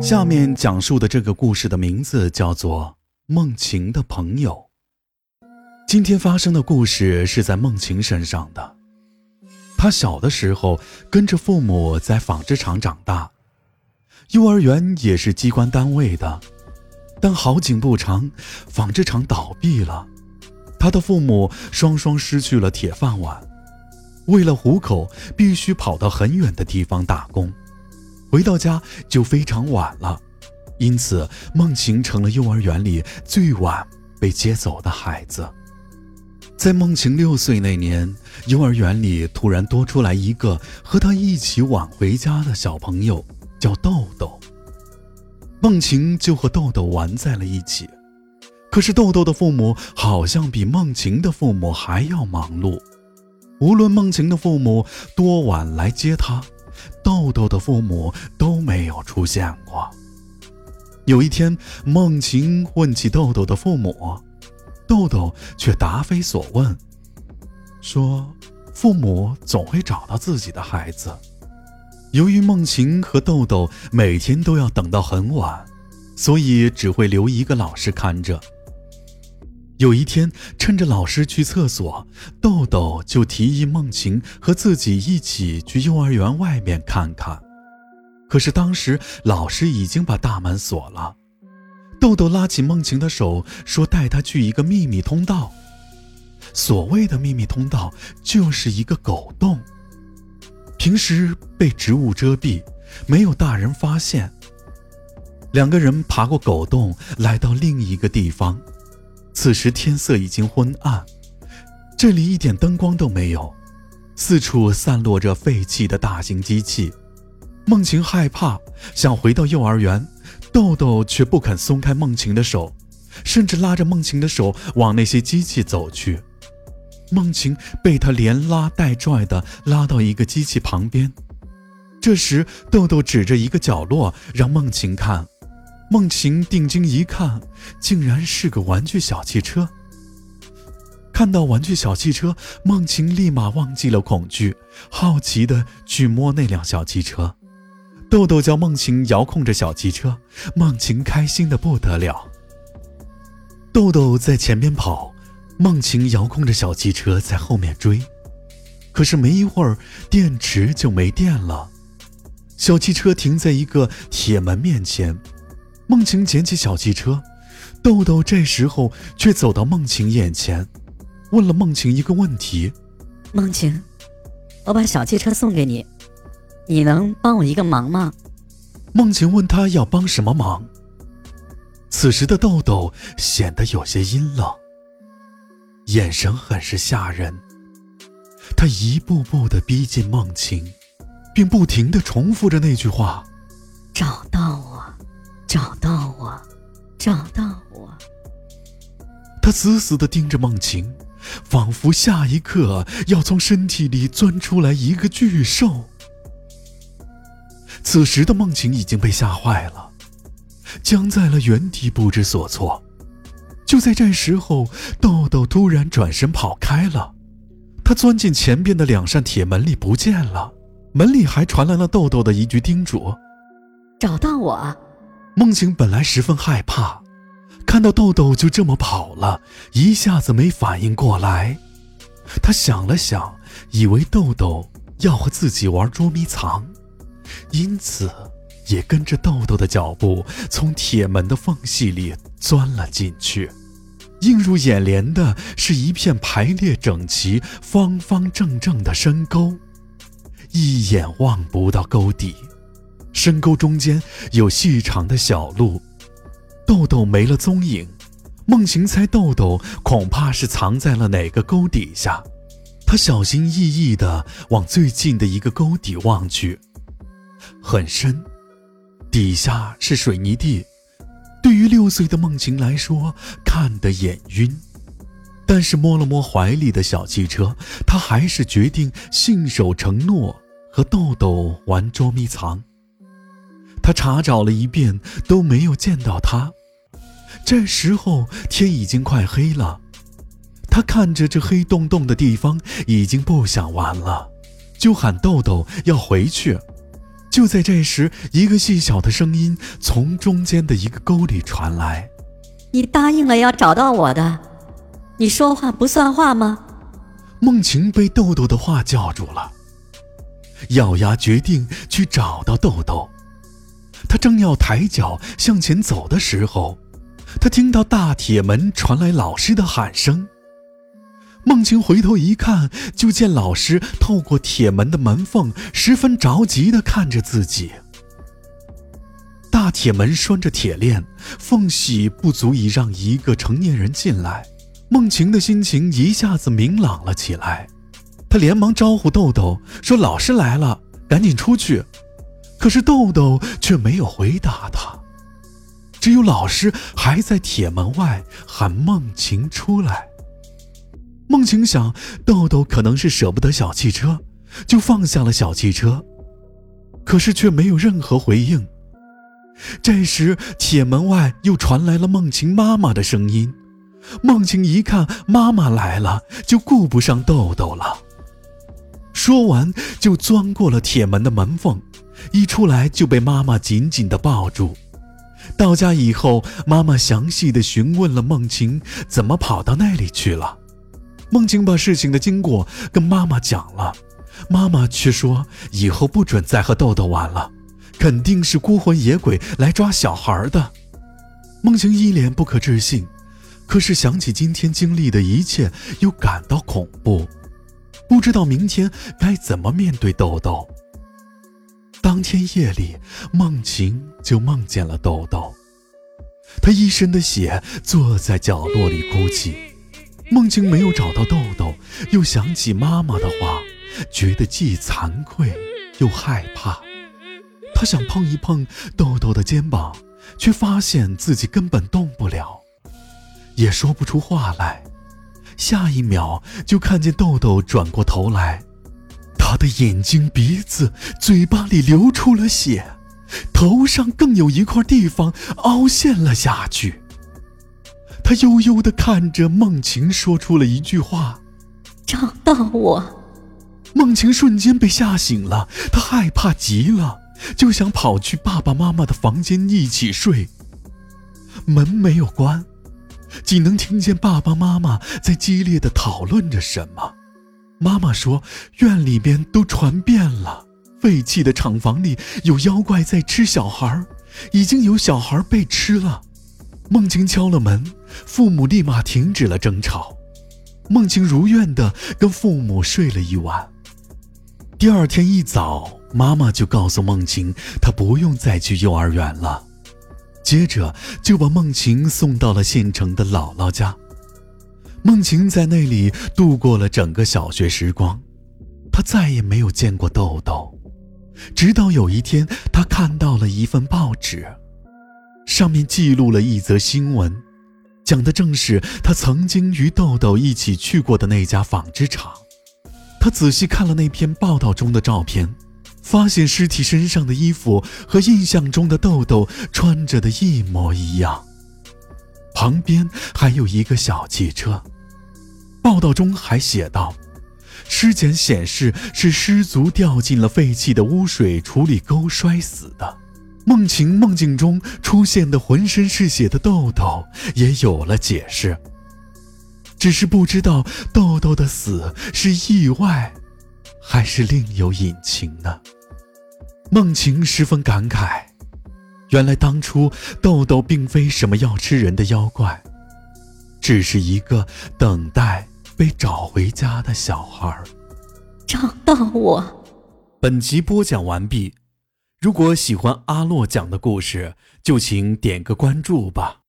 下面讲述的这个故事的名字叫做《梦晴的朋友》。今天发生的故事是在梦晴身上的。她小的时候跟着父母在纺织厂长大，幼儿园也是机关单位的。但好景不长，纺织厂倒闭了，她的父母双双失去了铁饭碗，为了糊口，必须跑到很远的地方打工。回到家就非常晚了，因此梦晴成了幼儿园里最晚被接走的孩子。在梦晴六岁那年，幼儿园里突然多出来一个和她一起晚回家的小朋友，叫豆豆。梦晴就和豆豆玩在了一起，可是豆豆的父母好像比梦晴的父母还要忙碌，无论梦晴的父母多晚来接她。豆豆的父母都没有出现过。有一天，梦晴问起豆豆的父母，豆豆却答非所问，说：“父母总会找到自己的孩子。”由于梦晴和豆豆每天都要等到很晚，所以只会留一个老师看着。有一天，趁着老师去厕所，豆豆就提议梦晴和自己一起去幼儿园外面看看。可是当时老师已经把大门锁了。豆豆拉起梦晴的手，说：“带她去一个秘密通道。”所谓的秘密通道，就是一个狗洞。平时被植物遮蔽，没有大人发现。两个人爬过狗洞，来到另一个地方。此时天色已经昏暗，这里一点灯光都没有，四处散落着废弃的大型机器。梦晴害怕，想回到幼儿园，豆豆却不肯松开梦晴的手，甚至拉着梦晴的手往那些机器走去。梦晴被他连拉带拽的拉到一个机器旁边，这时豆豆指着一个角落让梦晴看。梦晴定睛一看，竟然是个玩具小汽车。看到玩具小汽车，梦晴立马忘记了恐惧，好奇的去摸那辆小汽车。豆豆叫梦晴遥控着小汽车，梦晴开心的不得了。豆豆在前面跑，梦晴遥控着小汽车在后面追。可是没一会儿，电池就没电了。小汽车停在一个铁门面前。梦晴捡起小汽车，豆豆这时候却走到梦晴眼前，问了梦晴一个问题：“梦晴，我把小汽车送给你，你能帮我一个忙吗？”梦晴问他要帮什么忙。此时的豆豆显得有些阴冷，眼神很是吓人。他一步步的逼近梦晴，并不停的重复着那句话：“找到我。”找到我，找到我。他死死地盯着梦晴，仿佛下一刻要从身体里钻出来一个巨兽。此时的梦晴已经被吓坏了，僵在了原地，不知所措。就在这时候，豆豆突然转身跑开了，他钻进前边的两扇铁门里不见了，门里还传来了豆豆的一句叮嘱：“找到我。”梦晴本来十分害怕，看到豆豆就这么跑了，一下子没反应过来。他想了想，以为豆豆要和自己玩捉迷藏，因此也跟着豆豆的脚步从铁门的缝隙里钻了进去。映入眼帘的是一片排列整齐、方方正正的深沟，一眼望不到沟底。深沟中间有细长的小路，豆豆没了踪影。梦晴猜豆豆恐怕是藏在了哪个沟底下，他小心翼翼地往最近的一个沟底望去，很深，底下是水泥地。对于六岁的梦晴来说，看得眼晕，但是摸了摸怀里的小汽车，他还是决定信守承诺，和豆豆玩捉迷藏。他查找了一遍都没有见到他，这时候天已经快黑了。他看着这黑洞洞的地方，已经不想玩了，就喊豆豆要回去。就在这时，一个细小的声音从中间的一个沟里传来：“你答应了要找到我的，你说话不算话吗？”梦晴被豆豆的话叫住了，咬牙决定去找到豆豆。他正要抬脚向前走的时候，他听到大铁门传来老师的喊声。梦晴回头一看，就见老师透过铁门的门缝，十分着急地看着自己。大铁门拴着铁链，缝隙不足以让一个成年人进来。梦晴的心情一下子明朗了起来，她连忙招呼豆豆说：“老师来了，赶紧出去。”可是豆豆却没有回答他，只有老师还在铁门外喊梦晴出来。梦晴想，豆豆可能是舍不得小汽车，就放下了小汽车，可是却没有任何回应。这时，铁门外又传来了梦晴妈妈的声音。梦晴一看妈妈来了，就顾不上豆豆了。说完，就钻过了铁门的门缝，一出来就被妈妈紧紧地抱住。到家以后，妈妈详细的询问了梦晴怎么跑到那里去了。梦晴把事情的经过跟妈妈讲了，妈妈却说以后不准再和豆豆玩了，肯定是孤魂野鬼来抓小孩的。梦晴一脸不可置信。可是想起今天经历的一切，又感到恐怖，不知道明天该怎么面对豆豆。当天夜里，梦晴就梦见了豆豆，他一身的血，坐在角落里哭泣。梦晴没有找到豆豆，又想起妈妈的话，觉得既惭愧又害怕。他想碰一碰豆豆的肩膀，却发现自己根本动不了。也说不出话来，下一秒就看见豆豆转过头来，他的眼睛、鼻子、嘴巴里流出了血，头上更有一块地方凹陷了下去。他悠悠地看着梦晴，说出了一句话：“找到我。”梦晴瞬间被吓醒了，她害怕极了，就想跑去爸爸妈妈的房间一起睡。门没有关。只能听见爸爸妈妈在激烈的讨论着什么。妈妈说：“院里边都传遍了，废弃的厂房里有妖怪在吃小孩，已经有小孩被吃了。”梦晴敲了门，父母立马停止了争吵。梦晴如愿的跟父母睡了一晚。第二天一早，妈妈就告诉梦晴，她不用再去幼儿园了。接着就把梦晴送到了县城的姥姥家。梦晴在那里度过了整个小学时光，她再也没有见过豆豆。直到有一天，她看到了一份报纸，上面记录了一则新闻，讲的正是她曾经与豆豆一起去过的那家纺织厂。她仔细看了那篇报道中的照片。发现尸体身上的衣服和印象中的豆豆穿着的一模一样。旁边还有一个小汽车。报道中还写道，尸检显示是失足掉进了废弃的污水处理沟摔死的。梦晴梦境中出现的浑身是血的豆豆也有了解释。只是不知道豆豆的死是意外，还是另有隐情呢？梦晴十分感慨，原来当初豆豆并非什么要吃人的妖怪，只是一个等待被找回家的小孩。找到我。本集播讲完毕。如果喜欢阿洛讲的故事，就请点个关注吧。